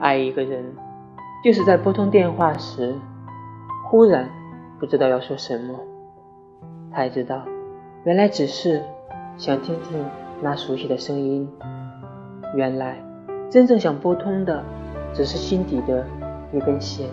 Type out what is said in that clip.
爱一个人就是在拨通电话时忽然不知道要说什么才知道原来只是想听听那熟悉的声音。原来真正想拨通的只是心底的一根弦